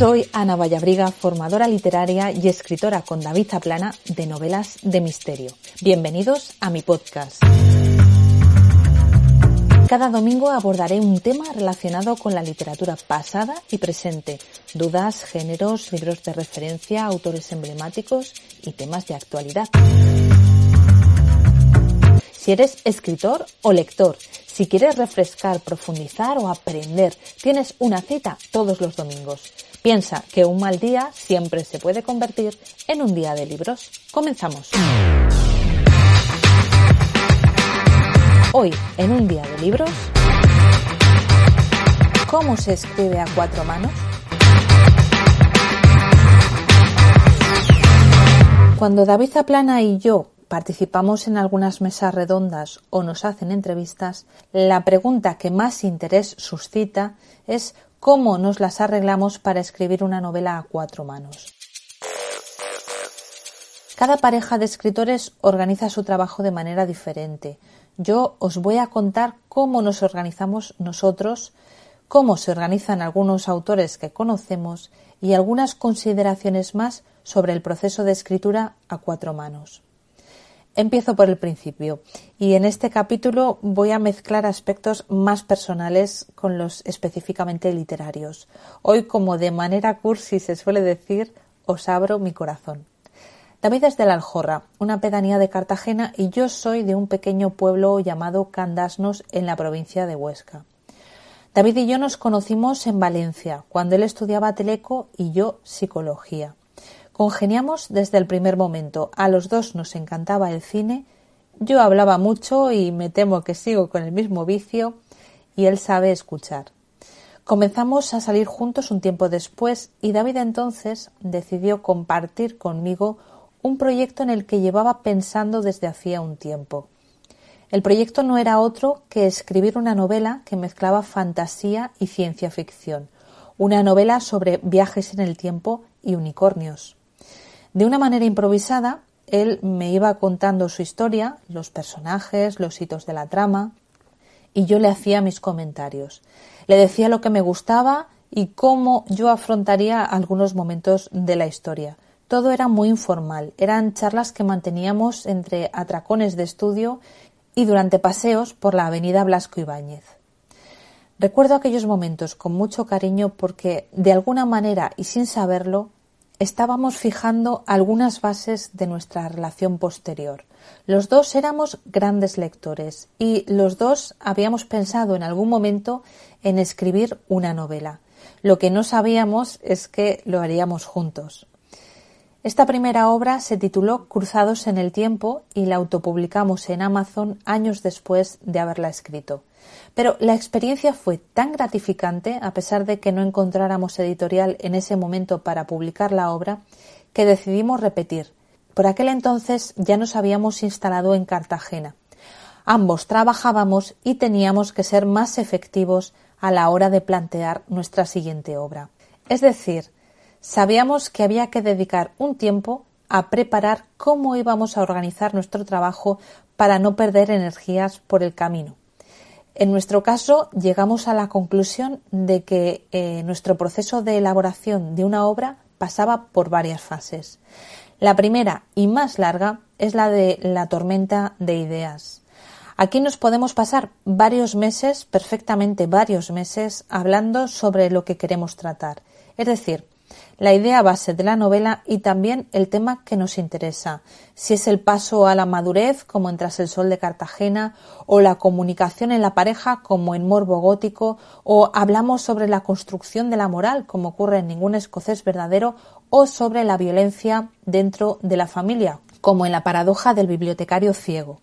Soy Ana Vallabriga, formadora literaria y escritora con David Zaplana de novelas de misterio. Bienvenidos a mi podcast. Cada domingo abordaré un tema relacionado con la literatura pasada y presente, dudas, géneros, libros de referencia, autores emblemáticos y temas de actualidad. Si eres escritor o lector, si quieres refrescar, profundizar o aprender, tienes una cita todos los domingos. Piensa que un mal día siempre se puede convertir en un día de libros. Comenzamos. Hoy, en un día de libros, ¿cómo se escribe a cuatro manos? Cuando David Zaplana y yo participamos en algunas mesas redondas o nos hacen entrevistas, la pregunta que más interés suscita es cómo nos las arreglamos para escribir una novela a cuatro manos. Cada pareja de escritores organiza su trabajo de manera diferente. Yo os voy a contar cómo nos organizamos nosotros, cómo se organizan algunos autores que conocemos y algunas consideraciones más sobre el proceso de escritura a cuatro manos. Empiezo por el principio y en este capítulo voy a mezclar aspectos más personales con los específicamente literarios. Hoy, como de manera cursi se suele decir, os abro mi corazón. David es de la Aljorra, una pedanía de Cartagena, y yo soy de un pequeño pueblo llamado Candasnos en la provincia de Huesca. David y yo nos conocimos en Valencia, cuando él estudiaba teleco y yo psicología. Congeniamos desde el primer momento. A los dos nos encantaba el cine. Yo hablaba mucho y me temo que sigo con el mismo vicio y él sabe escuchar. Comenzamos a salir juntos un tiempo después y David entonces decidió compartir conmigo un proyecto en el que llevaba pensando desde hacía un tiempo. El proyecto no era otro que escribir una novela que mezclaba fantasía y ciencia ficción, una novela sobre viajes en el tiempo y unicornios. De una manera improvisada, él me iba contando su historia, los personajes, los hitos de la trama, y yo le hacía mis comentarios. Le decía lo que me gustaba y cómo yo afrontaría algunos momentos de la historia. Todo era muy informal, eran charlas que manteníamos entre atracones de estudio y durante paseos por la avenida Blasco Ibáñez. Recuerdo aquellos momentos con mucho cariño porque, de alguna manera y sin saberlo, estábamos fijando algunas bases de nuestra relación posterior. Los dos éramos grandes lectores y los dos habíamos pensado en algún momento en escribir una novela. Lo que no sabíamos es que lo haríamos juntos. Esta primera obra se tituló Cruzados en el tiempo y la autopublicamos en Amazon años después de haberla escrito. Pero la experiencia fue tan gratificante, a pesar de que no encontráramos editorial en ese momento para publicar la obra, que decidimos repetir. Por aquel entonces ya nos habíamos instalado en Cartagena. Ambos trabajábamos y teníamos que ser más efectivos a la hora de plantear nuestra siguiente obra. Es decir, sabíamos que había que dedicar un tiempo a preparar cómo íbamos a organizar nuestro trabajo para no perder energías por el camino. En nuestro caso, llegamos a la conclusión de que eh, nuestro proceso de elaboración de una obra pasaba por varias fases. La primera y más larga es la de la tormenta de ideas. Aquí nos podemos pasar varios meses, perfectamente varios meses, hablando sobre lo que queremos tratar. Es decir, la idea base de la novela y también el tema que nos interesa, si es el paso a la madurez como en Tras el Sol de Cartagena o la comunicación en la pareja como en Morbo Gótico o hablamos sobre la construcción de la moral como ocurre en Ningún Escocés Verdadero o sobre la violencia dentro de la familia como en la paradoja del bibliotecario ciego.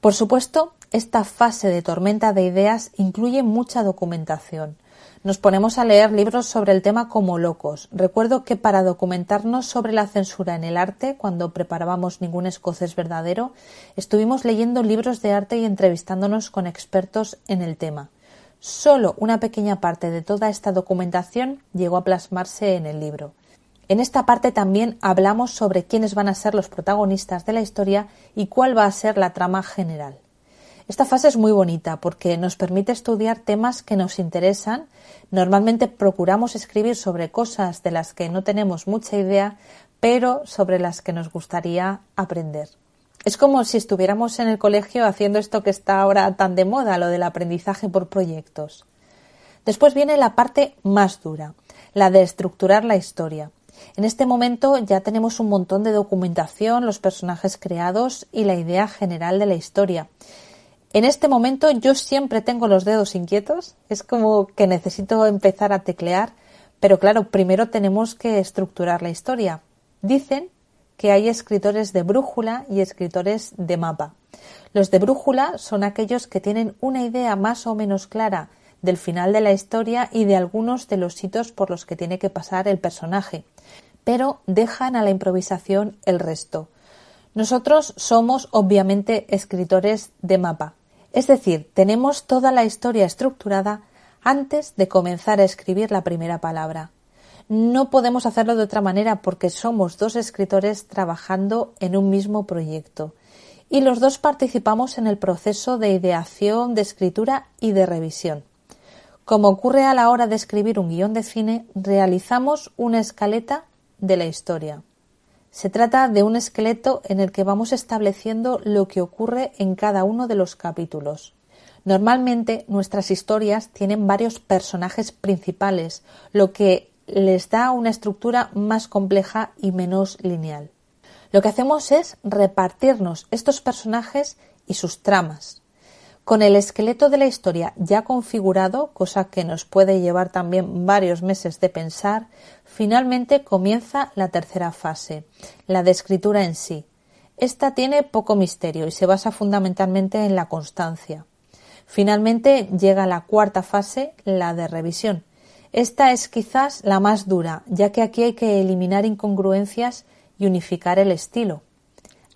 Por supuesto, esta fase de tormenta de ideas incluye mucha documentación. Nos ponemos a leer libros sobre el tema como locos. Recuerdo que para documentarnos sobre la censura en el arte, cuando preparábamos Ningún escocés verdadero, estuvimos leyendo libros de arte y entrevistándonos con expertos en el tema. Solo una pequeña parte de toda esta documentación llegó a plasmarse en el libro. En esta parte también hablamos sobre quiénes van a ser los protagonistas de la historia y cuál va a ser la trama general. Esta fase es muy bonita porque nos permite estudiar temas que nos interesan. Normalmente procuramos escribir sobre cosas de las que no tenemos mucha idea, pero sobre las que nos gustaría aprender. Es como si estuviéramos en el colegio haciendo esto que está ahora tan de moda, lo del aprendizaje por proyectos. Después viene la parte más dura, la de estructurar la historia. En este momento ya tenemos un montón de documentación, los personajes creados y la idea general de la historia. En este momento yo siempre tengo los dedos inquietos, es como que necesito empezar a teclear, pero claro, primero tenemos que estructurar la historia. Dicen que hay escritores de brújula y escritores de mapa. Los de brújula son aquellos que tienen una idea más o menos clara del final de la historia y de algunos de los hitos por los que tiene que pasar el personaje, pero dejan a la improvisación el resto. Nosotros somos obviamente escritores de mapa, es decir, tenemos toda la historia estructurada antes de comenzar a escribir la primera palabra. No podemos hacerlo de otra manera porque somos dos escritores trabajando en un mismo proyecto y los dos participamos en el proceso de ideación, de escritura y de revisión. Como ocurre a la hora de escribir un guion de cine, realizamos una escaleta de la historia. Se trata de un esqueleto en el que vamos estableciendo lo que ocurre en cada uno de los capítulos. Normalmente nuestras historias tienen varios personajes principales, lo que les da una estructura más compleja y menos lineal. Lo que hacemos es repartirnos estos personajes y sus tramas. Con el esqueleto de la historia ya configurado, cosa que nos puede llevar también varios meses de pensar, finalmente comienza la tercera fase, la de escritura en sí. Esta tiene poco misterio y se basa fundamentalmente en la constancia. Finalmente llega la cuarta fase, la de revisión. Esta es quizás la más dura, ya que aquí hay que eliminar incongruencias y unificar el estilo.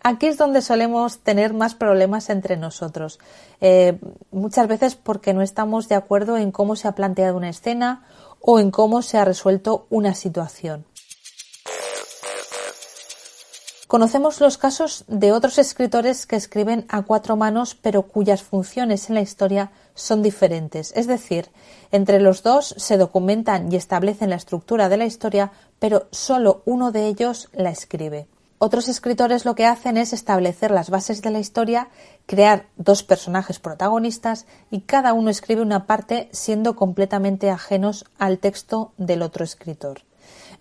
Aquí es donde solemos tener más problemas entre nosotros, eh, muchas veces porque no estamos de acuerdo en cómo se ha planteado una escena o en cómo se ha resuelto una situación. Conocemos los casos de otros escritores que escriben a cuatro manos pero cuyas funciones en la historia son diferentes. Es decir, entre los dos se documentan y establecen la estructura de la historia, pero solo uno de ellos la escribe. Otros escritores lo que hacen es establecer las bases de la historia, crear dos personajes protagonistas y cada uno escribe una parte siendo completamente ajenos al texto del otro escritor.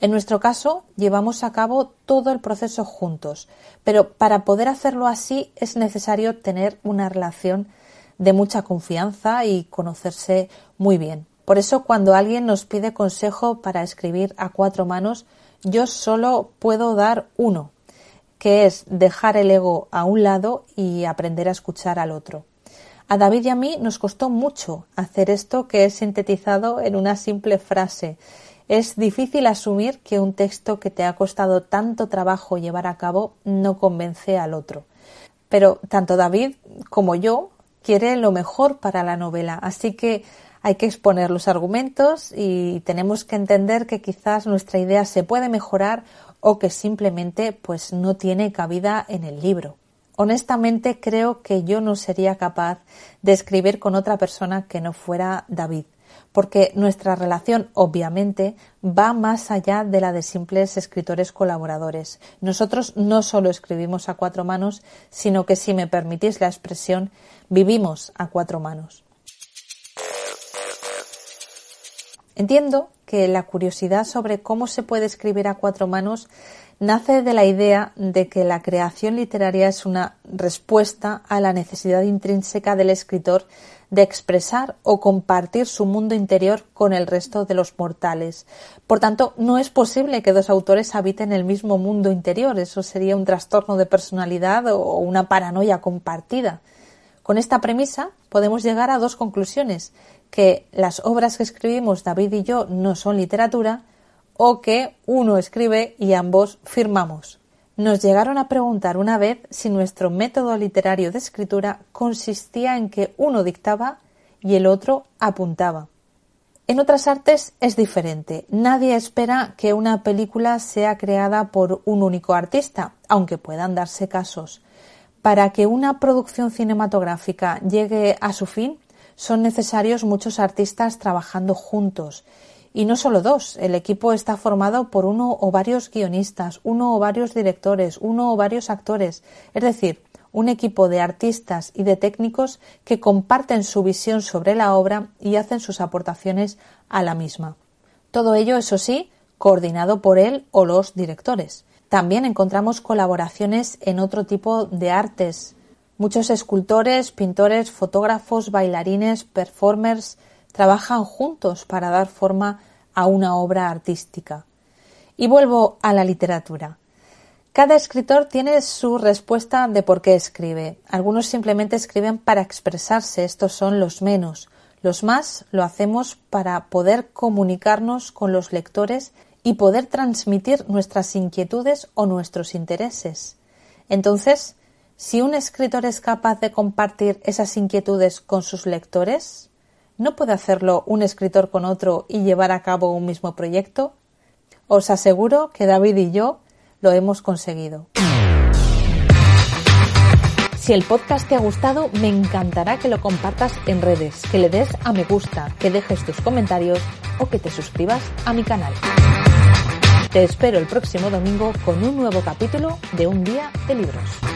En nuestro caso, llevamos a cabo todo el proceso juntos, pero para poder hacerlo así es necesario tener una relación de mucha confianza y conocerse muy bien. Por eso, cuando alguien nos pide consejo para escribir a cuatro manos, yo solo puedo dar uno, que es dejar el ego a un lado y aprender a escuchar al otro. A David y a mí nos costó mucho hacer esto que he sintetizado en una simple frase. Es difícil asumir que un texto que te ha costado tanto trabajo llevar a cabo no convence al otro. Pero tanto David como yo quiere lo mejor para la novela, así que hay que exponer los argumentos y tenemos que entender que quizás nuestra idea se puede mejorar o que simplemente pues no tiene cabida en el libro. Honestamente creo que yo no sería capaz de escribir con otra persona que no fuera David, porque nuestra relación obviamente va más allá de la de simples escritores colaboradores. Nosotros no solo escribimos a cuatro manos, sino que si me permitís la expresión, vivimos a cuatro manos. Entiendo que la curiosidad sobre cómo se puede escribir a cuatro manos nace de la idea de que la creación literaria es una respuesta a la necesidad intrínseca del escritor de expresar o compartir su mundo interior con el resto de los mortales. Por tanto, no es posible que dos autores habiten el mismo mundo interior. Eso sería un trastorno de personalidad o una paranoia compartida. Con esta premisa podemos llegar a dos conclusiones que las obras que escribimos David y yo no son literatura o que uno escribe y ambos firmamos. Nos llegaron a preguntar una vez si nuestro método literario de escritura consistía en que uno dictaba y el otro apuntaba. En otras artes es diferente. Nadie espera que una película sea creada por un único artista, aunque puedan darse casos. Para que una producción cinematográfica llegue a su fin, son necesarios muchos artistas trabajando juntos. Y no solo dos, el equipo está formado por uno o varios guionistas, uno o varios directores, uno o varios actores, es decir, un equipo de artistas y de técnicos que comparten su visión sobre la obra y hacen sus aportaciones a la misma. Todo ello, eso sí, coordinado por él o los directores. También encontramos colaboraciones en otro tipo de artes. Muchos escultores, pintores, fotógrafos, bailarines, performers trabajan juntos para dar forma a una obra artística. Y vuelvo a la literatura. Cada escritor tiene su respuesta de por qué escribe. Algunos simplemente escriben para expresarse, estos son los menos. Los más lo hacemos para poder comunicarnos con los lectores y poder transmitir nuestras inquietudes o nuestros intereses. Entonces, si un escritor es capaz de compartir esas inquietudes con sus lectores, ¿no puede hacerlo un escritor con otro y llevar a cabo un mismo proyecto? Os aseguro que David y yo lo hemos conseguido. Si el podcast te ha gustado, me encantará que lo compartas en redes, que le des a me gusta, que dejes tus comentarios o que te suscribas a mi canal. Te espero el próximo domingo con un nuevo capítulo de Un Día de Libros.